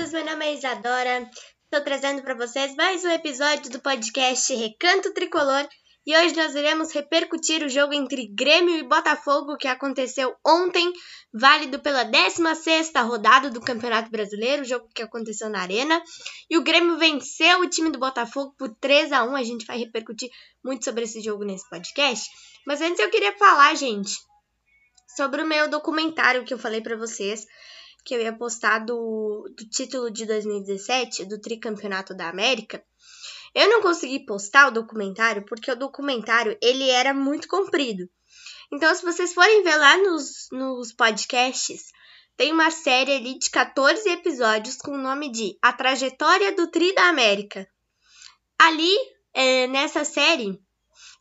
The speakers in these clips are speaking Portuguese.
todos, meu nome é Isadora. Estou trazendo para vocês mais um episódio do podcast Recanto Tricolor e hoje nós iremos repercutir o jogo entre Grêmio e Botafogo que aconteceu ontem, válido pela 16ª rodada do Campeonato Brasileiro, jogo que aconteceu na Arena. E o Grêmio venceu o time do Botafogo por 3 a 1. A gente vai repercutir muito sobre esse jogo nesse podcast. Mas antes eu queria falar, gente, sobre o meu documentário que eu falei para vocês que eu ia postar do, do título de 2017, do Tricampeonato da América. Eu não consegui postar o documentário porque o documentário ele era muito comprido. Então, se vocês forem ver lá nos, nos podcasts, tem uma série ali de 14 episódios com o nome de A Trajetória do Tri da América. Ali, é, nessa série,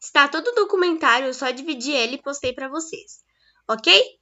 está todo o documentário, eu só dividi ele e postei para vocês, ok?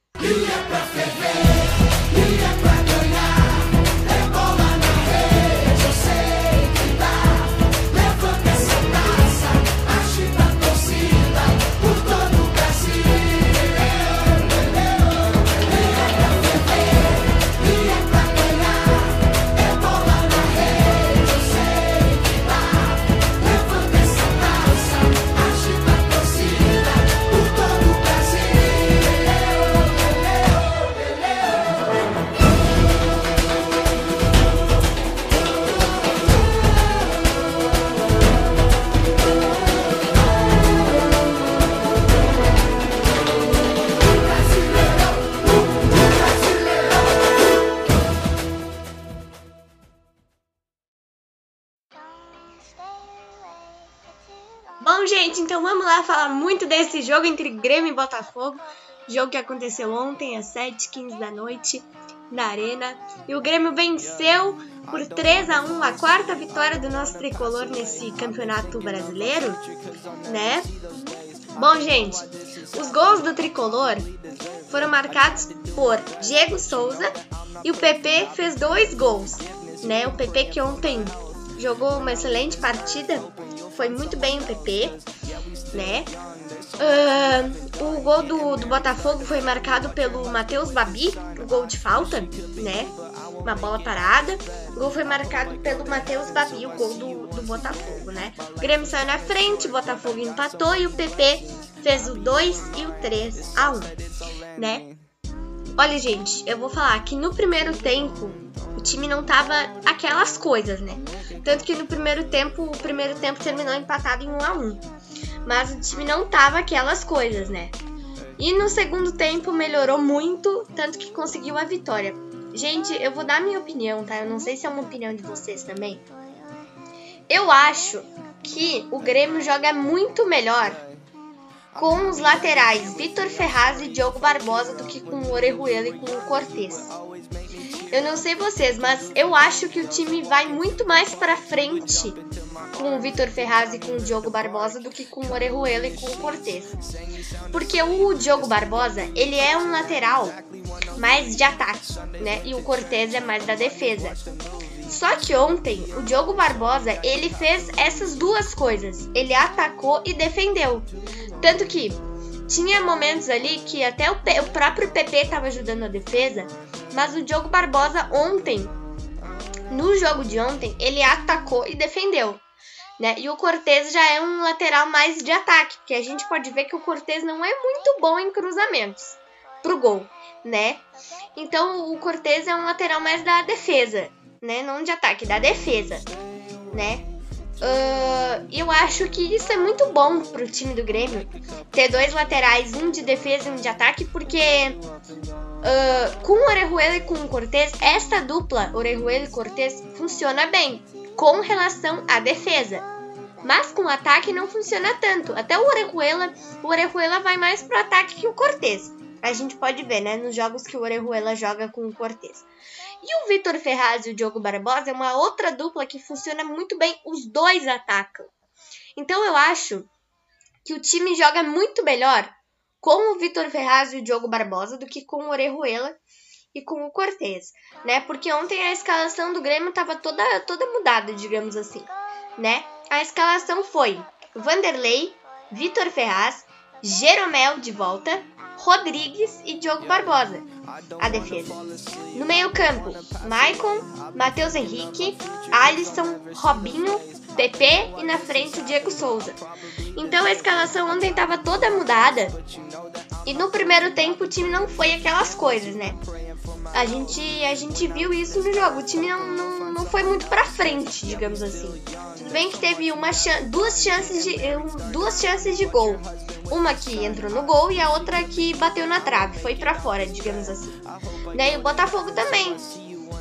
Bom, gente, então vamos lá falar muito desse jogo entre Grêmio e Botafogo. Jogo que aconteceu ontem às 7h15 da noite na Arena. E o Grêmio venceu por 3 a 1 a quarta vitória do nosso tricolor nesse campeonato brasileiro, né? Bom, gente, os gols do tricolor foram marcados por Diego Souza e o PP fez dois gols, né? O PP que ontem jogou uma excelente partida, foi muito bem o PP, né? Uh, o gol do, do Botafogo foi marcado pelo Matheus Babi, o gol de falta, né? Uma bola parada. O gol foi marcado pelo Matheus Babi, o gol do, do Botafogo, né? O Grêmio saiu na frente, o Botafogo empatou e o PP fez o 2 e o 3 a 1, né? Olha, gente, eu vou falar que no primeiro tempo o time não tava aquelas coisas, né? Tanto que no primeiro tempo, o primeiro tempo terminou empatado em 1 a 1. Mas o time não tava aquelas coisas, né? E no segundo tempo melhorou muito, tanto que conseguiu a vitória. Gente, eu vou dar minha opinião, tá? Eu não sei se é uma opinião de vocês também. Eu acho que o Grêmio joga muito melhor com os laterais Vitor Ferraz e Diogo Barbosa do que com o Orejuela e com o Cortez. Eu não sei vocês, mas eu acho que o time vai muito mais para frente com o Vitor Ferraz e com o Diogo Barbosa do que com o Orejuela e com o Cortez. Porque o Diogo Barbosa, ele é um lateral mais de ataque, né? E o Cortez é mais da defesa. Só que ontem, o Diogo Barbosa, ele fez essas duas coisas. Ele atacou e defendeu. Tanto que tinha momentos ali que até o, o próprio PP estava ajudando a defesa, mas o Diogo Barbosa ontem, no jogo de ontem, ele atacou e defendeu. Né? E o Cortez já é um lateral mais de ataque, porque a gente pode ver que o Cortez não é muito bom em cruzamentos pro gol, né? Então o Cortez é um lateral mais da defesa, né? Não de ataque, da defesa, né? Uh, eu acho que isso é muito bom pro time do Grêmio ter dois laterais, um de defesa e um de ataque, porque uh, com o Orejuela e com o Cortez, essa dupla, Orejuela e Cortez, funciona bem com relação à defesa. Mas com o ataque não funciona tanto. Até o Orejuela, o Orejuela vai mais pro ataque que o Cortez. A gente pode ver, né, nos jogos que o Orejuela joga com o Cortez. E o Vitor Ferraz e o Diogo Barbosa é uma outra dupla que funciona muito bem, os dois atacam. Então eu acho que o time joga muito melhor com o Vitor Ferraz e o Diogo Barbosa do que com o Orejuela e com o Cortez, né? Porque ontem a escalação do Grêmio estava toda, toda mudada, digamos assim, né? A escalação foi Vanderlei, Vitor Ferraz, Jeromel de volta, Rodrigues e Diogo Barbosa, a defesa. No meio-campo, Maicon, Matheus Henrique, Alisson, Robinho, PP e na frente o Diego Souza. Então a escalação ontem estava toda mudada. E no primeiro tempo o time não foi aquelas coisas, né? A gente, a gente viu isso no jogo. O time não, não, não foi muito pra frente, digamos assim. Tudo bem que teve uma duas chances de duas chances de gol. Uma que entrou no gol e a outra que bateu na trave, foi para fora, digamos assim. Né? E o Botafogo também.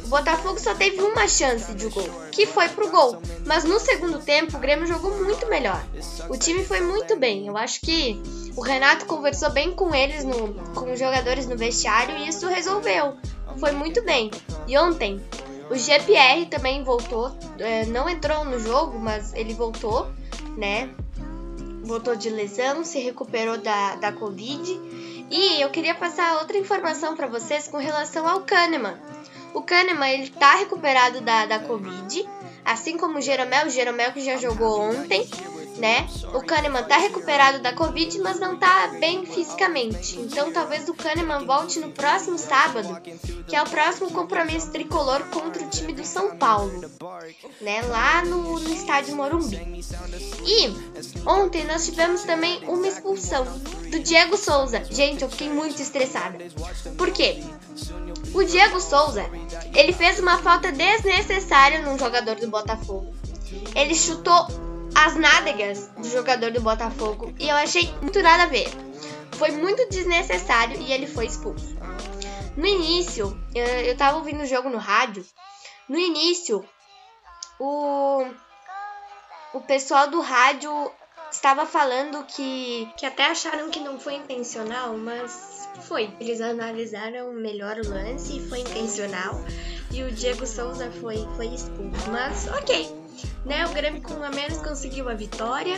O Botafogo só teve uma chance de gol, que foi pro gol. Mas no segundo tempo o Grêmio jogou muito melhor. O time foi muito bem. Eu acho que o Renato conversou bem com eles, no, com os jogadores no vestiário e isso resolveu. Foi muito bem. E ontem o GPR também voltou, é, não entrou no jogo, mas ele voltou, né? Voltou de lesão, se recuperou da, da Covid. E eu queria passar outra informação para vocês com relação ao Kahneman. O Kahneman ele tá recuperado da, da Covid, assim como o Jeromel, o Jeromel que já jogou ontem, né? O Kahneman tá recuperado da Covid, mas não tá bem fisicamente. Então talvez o Kahneman volte no próximo sábado, que é o próximo compromisso tricolor contra o time do São Paulo, né? Lá no, no estádio Morumbi. E ontem nós tivemos também uma expulsão do Diego Souza. Gente, eu fiquei muito estressada. Por quê? O Diego Souza, ele fez uma falta desnecessária num jogador do Botafogo. Ele chutou as nádegas do jogador do Botafogo e eu achei muito nada a ver. Foi muito desnecessário e ele foi expulso. No início, eu tava ouvindo o jogo no rádio. No início, o, o pessoal do rádio estava falando que, que até acharam que não foi intencional, mas foi. Eles analisaram melhor o lance e foi intencional. E o Diego Souza foi, foi expulso. Mas ok, né? O Grêmio com a menos conseguiu a vitória.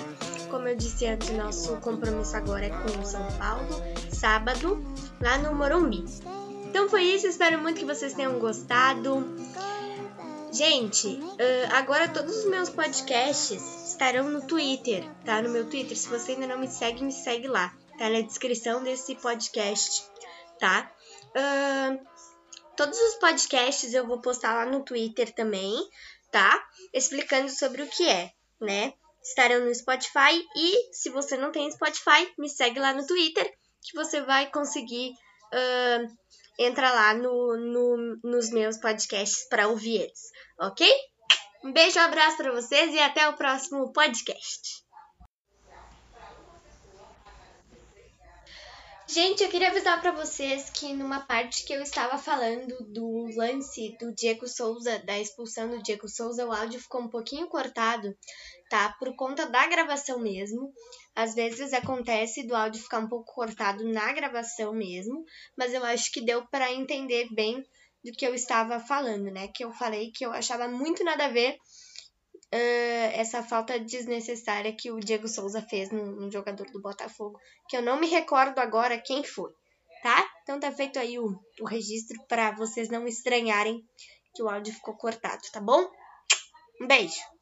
Como eu disse antes, nosso compromisso agora é com o São Paulo, sábado, lá no Morumbi. Então foi isso, espero muito que vocês tenham gostado. Gente, agora todos os meus podcasts estarão no Twitter, tá? No meu Twitter. Se você ainda não me segue, me segue lá. Tá na descrição desse podcast, tá? Uh, todos os podcasts eu vou postar lá no Twitter também tá? Explicando sobre o que é, né? Estarão no Spotify e se você não tem Spotify, me segue lá no Twitter que você vai conseguir uh, entrar lá no, no, nos meus podcasts para ouvir eles, ok? Um beijo, um abraço para vocês e até o próximo podcast. Gente, eu queria avisar para vocês que numa parte que eu estava falando do lance do Diego Souza, da expulsão do Diego Souza, o áudio ficou um pouquinho cortado, tá? Por conta da gravação mesmo. Às vezes acontece do áudio ficar um pouco cortado na gravação mesmo, mas eu acho que deu para entender bem do que eu estava falando, né? Que eu falei que eu achava muito nada a ver uh, essa falta desnecessária que o Diego Souza fez no, no, jogador do Botafogo, que eu não me recordo agora quem foi, tá? Então tá feito aí o, o registro para vocês não estranharem que o áudio ficou cortado, tá bom? Um beijo!